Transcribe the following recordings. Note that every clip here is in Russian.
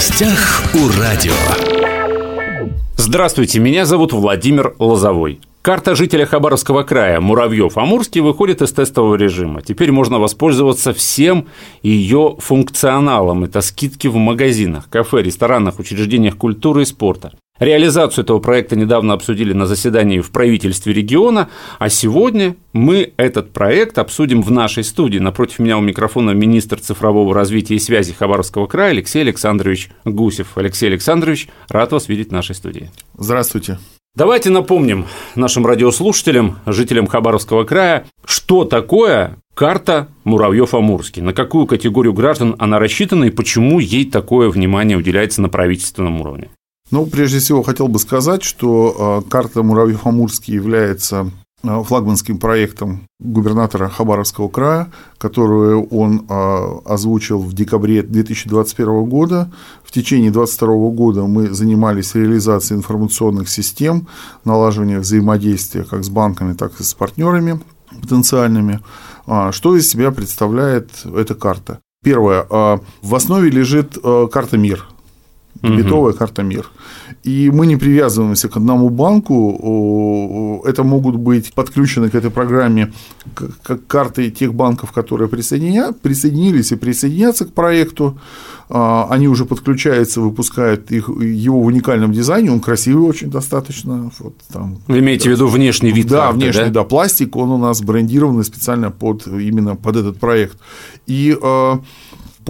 гостях у радио. Здравствуйте, меня зовут Владимир Лозовой. Карта жителя Хабаровского края Муравьев-Амурский выходит из тестового режима. Теперь можно воспользоваться всем ее функционалом. Это скидки в магазинах, кафе, ресторанах, учреждениях культуры и спорта. Реализацию этого проекта недавно обсудили на заседании в правительстве региона, а сегодня мы этот проект обсудим в нашей студии. Напротив меня у микрофона министр цифрового развития и связи Хабаровского края Алексей Александрович Гусев. Алексей Александрович, рад вас видеть в нашей студии. Здравствуйте. Давайте напомним нашим радиослушателям, жителям Хабаровского края, что такое карта Муравьев-Амурский, на какую категорию граждан она рассчитана и почему ей такое внимание уделяется на правительственном уровне. Ну, прежде всего, хотел бы сказать, что а, карта Муравьев-Амурский является а, флагманским проектом губернатора Хабаровского края, которую он а, озвучил в декабре 2021 года. В течение 2022 года мы занимались реализацией информационных систем, налаживанием взаимодействия как с банками, так и с партнерами потенциальными. Что из себя представляет эта карта? Первое. В основе лежит карта МИР, дебетовая угу. карта МИР. И мы не привязываемся к одному банку. Это могут быть подключены к этой программе как карты тех банков, которые присоединились и присоединятся к проекту. А, они уже подключаются, выпускают их, его в уникальном дизайне, он красивый очень достаточно. Вот там, Вы имеете в виду внешний вид? Да, карты, внешний, да? да, пластик, он у нас брендированный специально под, именно под этот проект. И а,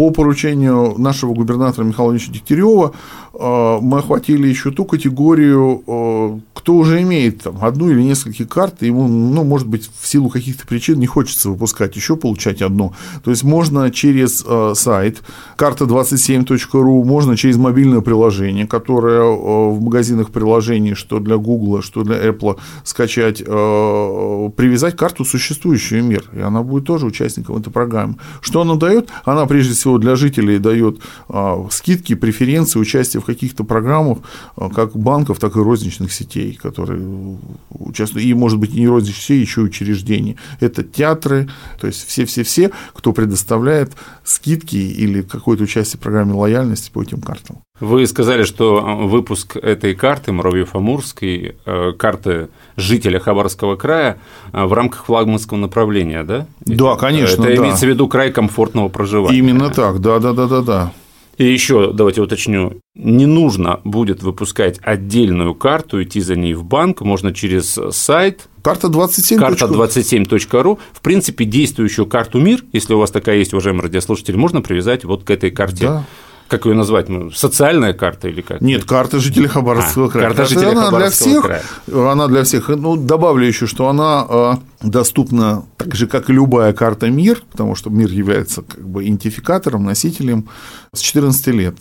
по поручению нашего губернатора Михаила Ильича Дегтярева э, мы охватили еще ту категорию, э, кто уже имеет там, одну или несколько карт, и ему, ну, может быть, в силу каких-то причин не хочется выпускать еще, получать одну. То есть можно через э, сайт карта27.ру, можно через мобильное приложение, которое в магазинах приложений, что для Google, что для Apple, скачать, привязать карту существующую мир, и она будет тоже участником этой программы. Что она дает? Она прежде всего для жителей дает а, скидки, преференции, участие в каких-то программах, а, как банков, так и розничных сетей, которые участвуют, и, может быть, и не розничных сетей, еще и учреждений. Это театры, то есть все-все-все, кто предоставляет скидки или какое-то участие в программе лояльности по этим картам. Вы сказали, что выпуск этой карты Муравьев-Амурской, э, карты жителя Хабаровского края э, в рамках флагманского направления, да? Да, конечно. Это да. имеется в виду край комфортного проживания. Именно так, да, да, да, да, да. И еще, давайте уточню, не нужно будет выпускать отдельную карту, идти за ней в банк, можно через сайт. Карта 27. Карта 27.ру. В принципе, действующую карту МИР, если у вас такая есть, уважаемые радиослушатели, можно привязать вот к этой карте. Да как ее назвать, ну, социальная карта или как? Нет, карта жителей Хабаровского а, края. Карта жителей она Хабаровского для всех, края. Она для всех. Ну, добавлю еще, что она а, доступна так же, как и любая карта МИР, потому что МИР является как бы идентификатором, носителем с 14 лет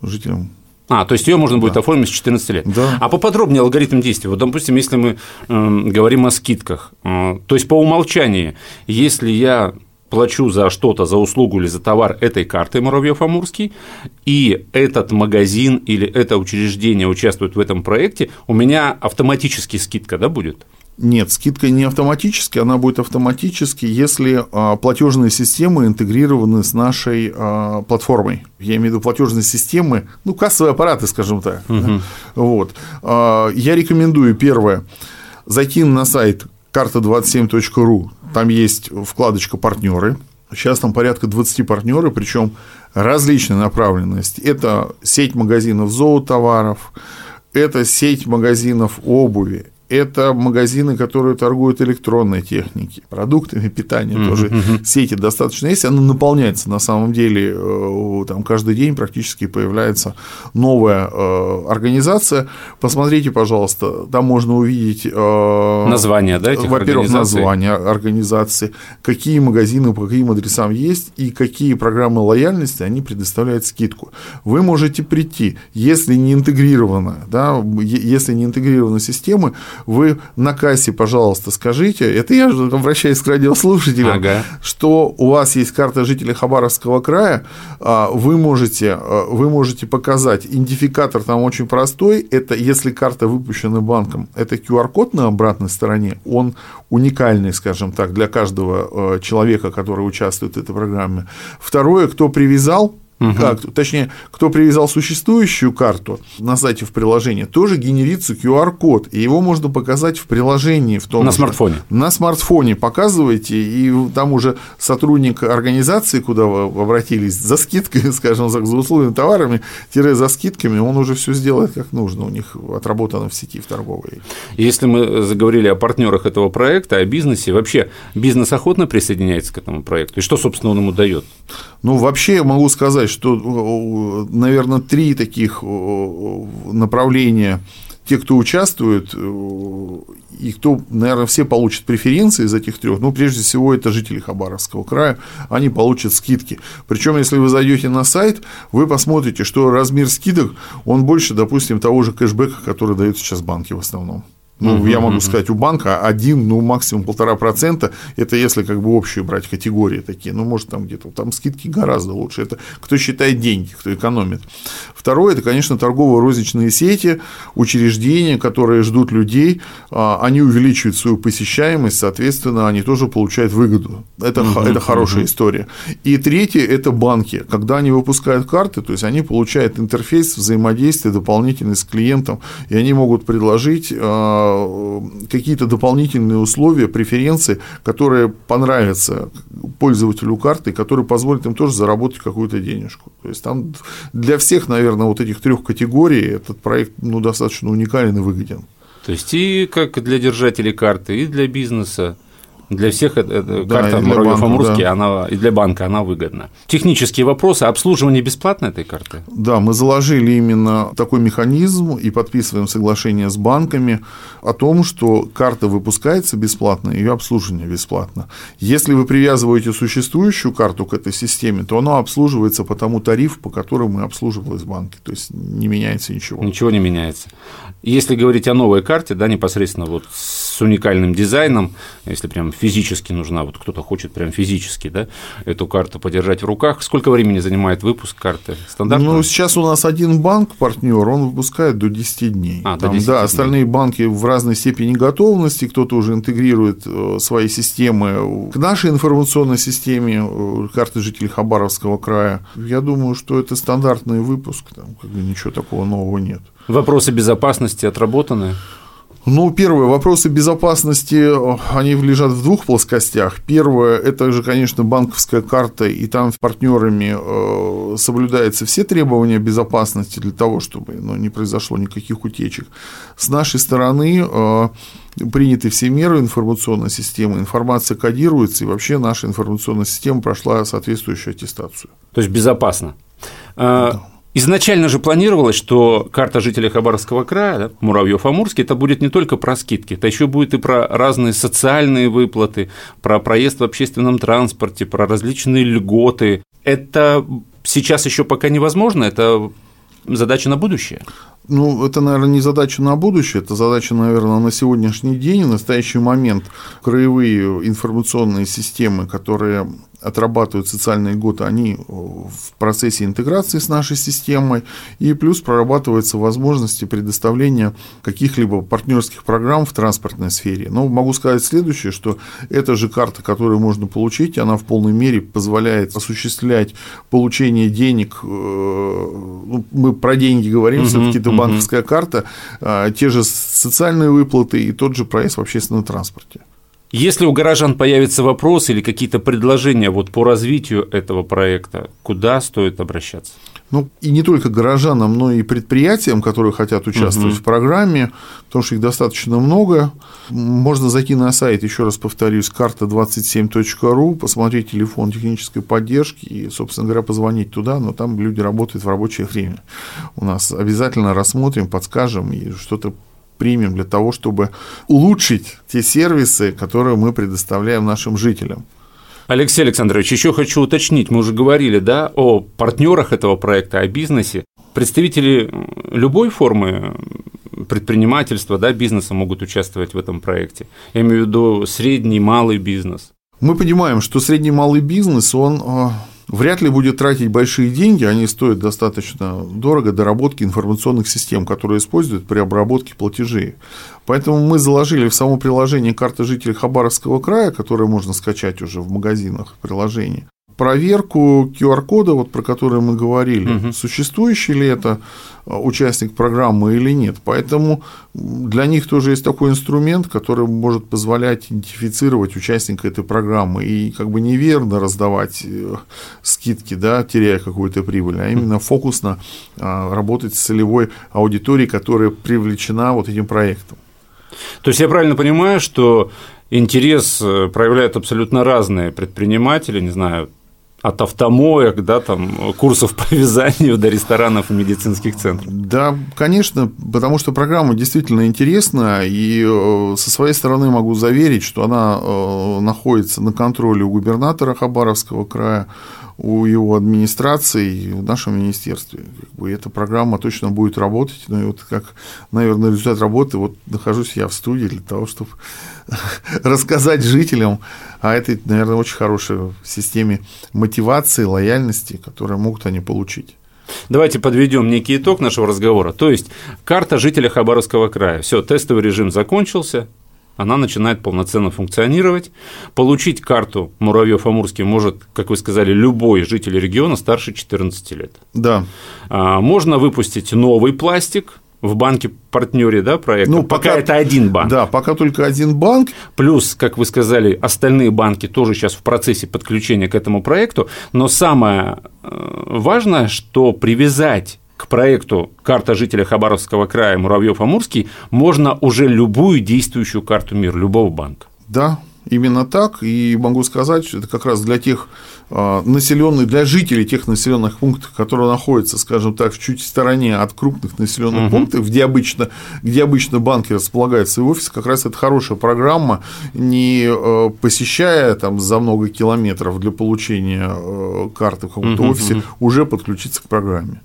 жителям а, то есть ее можно будет да. оформить с 14 лет. Да. А поподробнее алгоритм действия. Вот, допустим, если мы э, говорим о скидках, э, то есть по умолчанию, если я плачу за что-то, за услугу или за товар этой картой Муравьев-Амурский, и этот магазин или это учреждение участвует в этом проекте, у меня автоматически скидка да, будет? Нет, скидка не автоматически, она будет автоматически, если а, платежные системы интегрированы с нашей а, платформой. Я имею в виду платежные системы, ну, кассовые аппараты, скажем так. Угу. Вот. А, я рекомендую, первое, зайти на сайт карта27.ру, там есть вкладочка «Партнеры». Сейчас там порядка 20 партнеров, причем различной направленности. Это сеть магазинов зоотоваров, это сеть магазинов обуви, это магазины, которые торгуют электронной техникой, продуктами питания mm-hmm. тоже сети достаточно есть, она наполняется на самом деле, э, там каждый день практически появляется новая э, организация. Посмотрите, пожалуйста, там можно увидеть э, название, да, этих во-первых, название организации, какие магазины по каким адресам есть и какие программы лояльности они предоставляют скидку. Вы можете прийти, если не интегрировано, да, если не интегрированы системы, вы на кассе, пожалуйста, скажите, это я же обращаюсь к радиослушателям, ага. что у вас есть карта жителя Хабаровского края, а, вы можете, а, вы можете показать, идентификатор там очень простой, это если карта выпущена банком, это QR-код на обратной стороне, он уникальный, скажем так, для каждого а, человека, который участвует в этой программе. Второе, кто привязал Угу. Как, точнее, кто привязал существующую карту на сайте в приложении, тоже генерится QR-код, и его можно показать в приложении. В том на же. смартфоне. На смартфоне показываете, и там уже сотрудник организации, куда вы обратились, за скидкой, скажем, за условными товарами, тире за скидками, он уже все сделает как нужно, у них отработано в сети, в торговой. Если мы заговорили о партнерах этого проекта, о бизнесе, вообще бизнес охотно присоединяется к этому проекту, и что, собственно, он ему дает? Ну, вообще я могу сказать, что, наверное, три таких направления те, кто участвует, и кто, наверное, все получат преференции из этих трех, ну, прежде всего, это жители Хабаровского края, они получат скидки. Причем, если вы зайдете на сайт, вы посмотрите, что размер скидок, он больше, допустим, того же кэшбэка, который дают сейчас банки в основном. Ну, угу, я могу угу. сказать, у банка один, ну, максимум полтора процента, это если как бы общие брать категории такие, ну, может, там где-то, там скидки гораздо лучше, это кто считает деньги, кто экономит. Второе, это, конечно, торгово-розничные сети, учреждения, которые ждут людей, а, они увеличивают свою посещаемость, соответственно, они тоже получают выгоду. Это, угу, это хорошая угу. история. И третье, это банки. Когда они выпускают карты, то есть они получают интерфейс взаимодействия дополнительный с клиентом, и они могут предложить а, какие-то дополнительные условия, преференции, которые понравятся пользователю карты, которые позволят им тоже заработать какую-то денежку. То есть там для всех, наверное, вот этих трех категорий этот проект ну, достаточно уникален и выгоден. То есть и как для держателей карты, и для бизнеса. Для всех это, да, карта Муравьев Амурский, да. она и для банка она выгодна. Технические вопросы. Обслуживание бесплатно этой карты? Да, мы заложили именно такой механизм и подписываем соглашение с банками о том, что карта выпускается бесплатно, ее обслуживание бесплатно. Если вы привязываете существующую карту к этой системе, то она обслуживается по тому тарифу, по которому мы обслуживались в банке. То есть не меняется ничего. Ничего не меняется. Если говорить о новой карте, да, непосредственно вот с уникальным дизайном, если прям физически нужна, вот кто-то хочет прям физически, да, эту карту подержать в руках, сколько времени занимает выпуск карты? Стандартно? Ну, сейчас у нас один банк, партнер, он выпускает до 10 дней. А, Там, до 10 да, дней. остальные банки в разной степени готовности, кто-то уже интегрирует э, свои системы к нашей информационной системе э, карты жителей Хабаровского края. Я думаю, что это стандартный выпуск, там как бы ничего такого нового нет. Вопросы безопасности отработаны? Ну, первое, вопросы безопасности, они лежат в двух плоскостях. Первое, это же, конечно, банковская карта, и там с партнерами э, соблюдаются все требования безопасности для того, чтобы ну, не произошло никаких утечек. С нашей стороны э, приняты все меры информационной системы, информация кодируется, и вообще наша информационная система прошла соответствующую аттестацию. То есть безопасно. А, да. Изначально же планировалось, что карта жителей Хабаровского края, да, Муравьев-Амурский, это будет не только про скидки, это еще будет и про разные социальные выплаты, про проезд в общественном транспорте, про различные льготы. Это сейчас еще пока невозможно, это задача на будущее? Ну, это, наверное, не задача на будущее, это задача, наверное, на сегодняшний день, в настоящий момент. Краевые информационные системы, которые отрабатывают социальные льготы, они в процессе интеграции с нашей системой, и плюс прорабатываются возможности предоставления каких-либо партнерских программ в транспортной сфере. Но могу сказать следующее, что эта же карта, которую можно получить, она в полной мере позволяет осуществлять получение денег, э, ну, мы про деньги говорим, uh-huh, все-таки это uh-huh. банковская карта, а, те же социальные выплаты и тот же проезд в общественном транспорте. Если у горожан появятся вопросы или какие-то предложения вот по развитию этого проекта, куда стоит обращаться? Ну, и не только горожанам, но и предприятиям, которые хотят участвовать угу. в программе, потому что их достаточно много. Можно зайти на сайт, еще раз повторюсь, карта27.ру, посмотреть телефон технической поддержки и, собственно говоря, позвонить туда, но там люди работают в рабочее время. У нас обязательно рассмотрим, подскажем и что-то примем для того, чтобы улучшить те сервисы, которые мы предоставляем нашим жителям. Алексей Александрович, еще хочу уточнить, мы уже говорили, да, о партнерах этого проекта, о бизнесе. Представители любой формы предпринимательства, да, бизнеса могут участвовать в этом проекте. Я имею в виду средний, малый бизнес. Мы понимаем, что средний малый бизнес, он а, вряд ли будет тратить большие деньги, они стоят достаточно дорого доработки информационных систем, которые используют при обработке платежей. Поэтому мы заложили в само приложение карты жителей Хабаровского края, которое можно скачать уже в магазинах приложений, проверку QR-кода, вот про который мы говорили, угу. существующий ли это а, участник программы или нет. Поэтому для них тоже есть такой инструмент, который может позволять идентифицировать участника этой программы и как бы неверно раздавать э, скидки, да, теряя какую-то прибыль, а именно фокусно а, работать с целевой аудиторией, которая привлечена вот этим проектом. То есть я правильно понимаю, что интерес э, проявляют абсолютно разные предприниматели, не знаю, от автомоек, да, там, курсов по вязанию до ресторанов и медицинских центров. Да, конечно, потому что программа действительно интересна, и э, со своей стороны могу заверить, что она э, находится на контроле у губернатора Хабаровского края, у его администрации и в нашем министерстве. Как бы эта программа точно будет работать. Ну и вот как, наверное, результат работы, вот нахожусь я в студии для того, чтобы рассказать жителям о этой, наверное, очень хорошей системе мотивации, лояльности, которые могут они получить. Давайте подведем некий итог нашего разговора. То есть карта жителя Хабаровского края. Все, тестовый режим закончился, она начинает полноценно функционировать. Получить карту Муравьев-Амурский может, как вы сказали, любой житель региона старше 14 лет. Да. А, можно выпустить новый пластик, в банке партнере да, проекта. Ну, пока, пока это один банк. Да, пока только один банк. Плюс, как вы сказали, остальные банки тоже сейчас в процессе подключения к этому проекту. Но самое э, важное, что привязать к проекту «Карта жителя Хабаровского края Муравьев-Амурский» можно уже любую действующую карту мира, любого банка. Да, именно так. И могу сказать, что это как раз для тех а, населенных, для жителей тех населенных пунктов, которые находятся, скажем так, в чуть стороне от крупных населенных угу. пунктов, где обычно, где обычно банки располагают свои офисы, как раз это хорошая программа, не а, посещая там за много километров для получения а, карты в каком-то угу, офисе, уже подключиться к программе.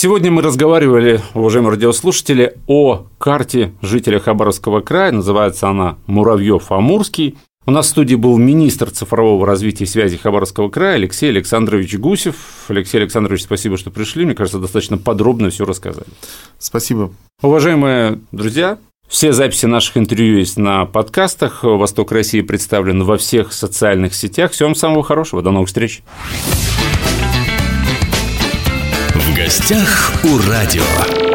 Сегодня мы разговаривали, уважаемые радиослушатели, о карте жителя Хабаровского края. Называется она «Муравьев-Амурский». У нас в студии был министр цифрового развития и связи Хабаровского края Алексей Александрович Гусев. Алексей Александрович, спасибо, что пришли. Мне кажется, достаточно подробно все рассказали. Спасибо. Уважаемые друзья, все записи наших интервью есть на подкастах. «Восток России» представлен во всех социальных сетях. Всем самого хорошего. До новых встреч гостях у радио.